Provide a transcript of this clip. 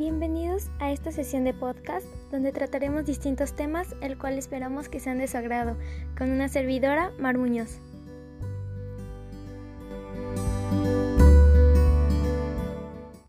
Bienvenidos a esta sesión de podcast donde trataremos distintos temas, el cual esperamos que sean de su agrado, con una servidora, Mar Muñoz.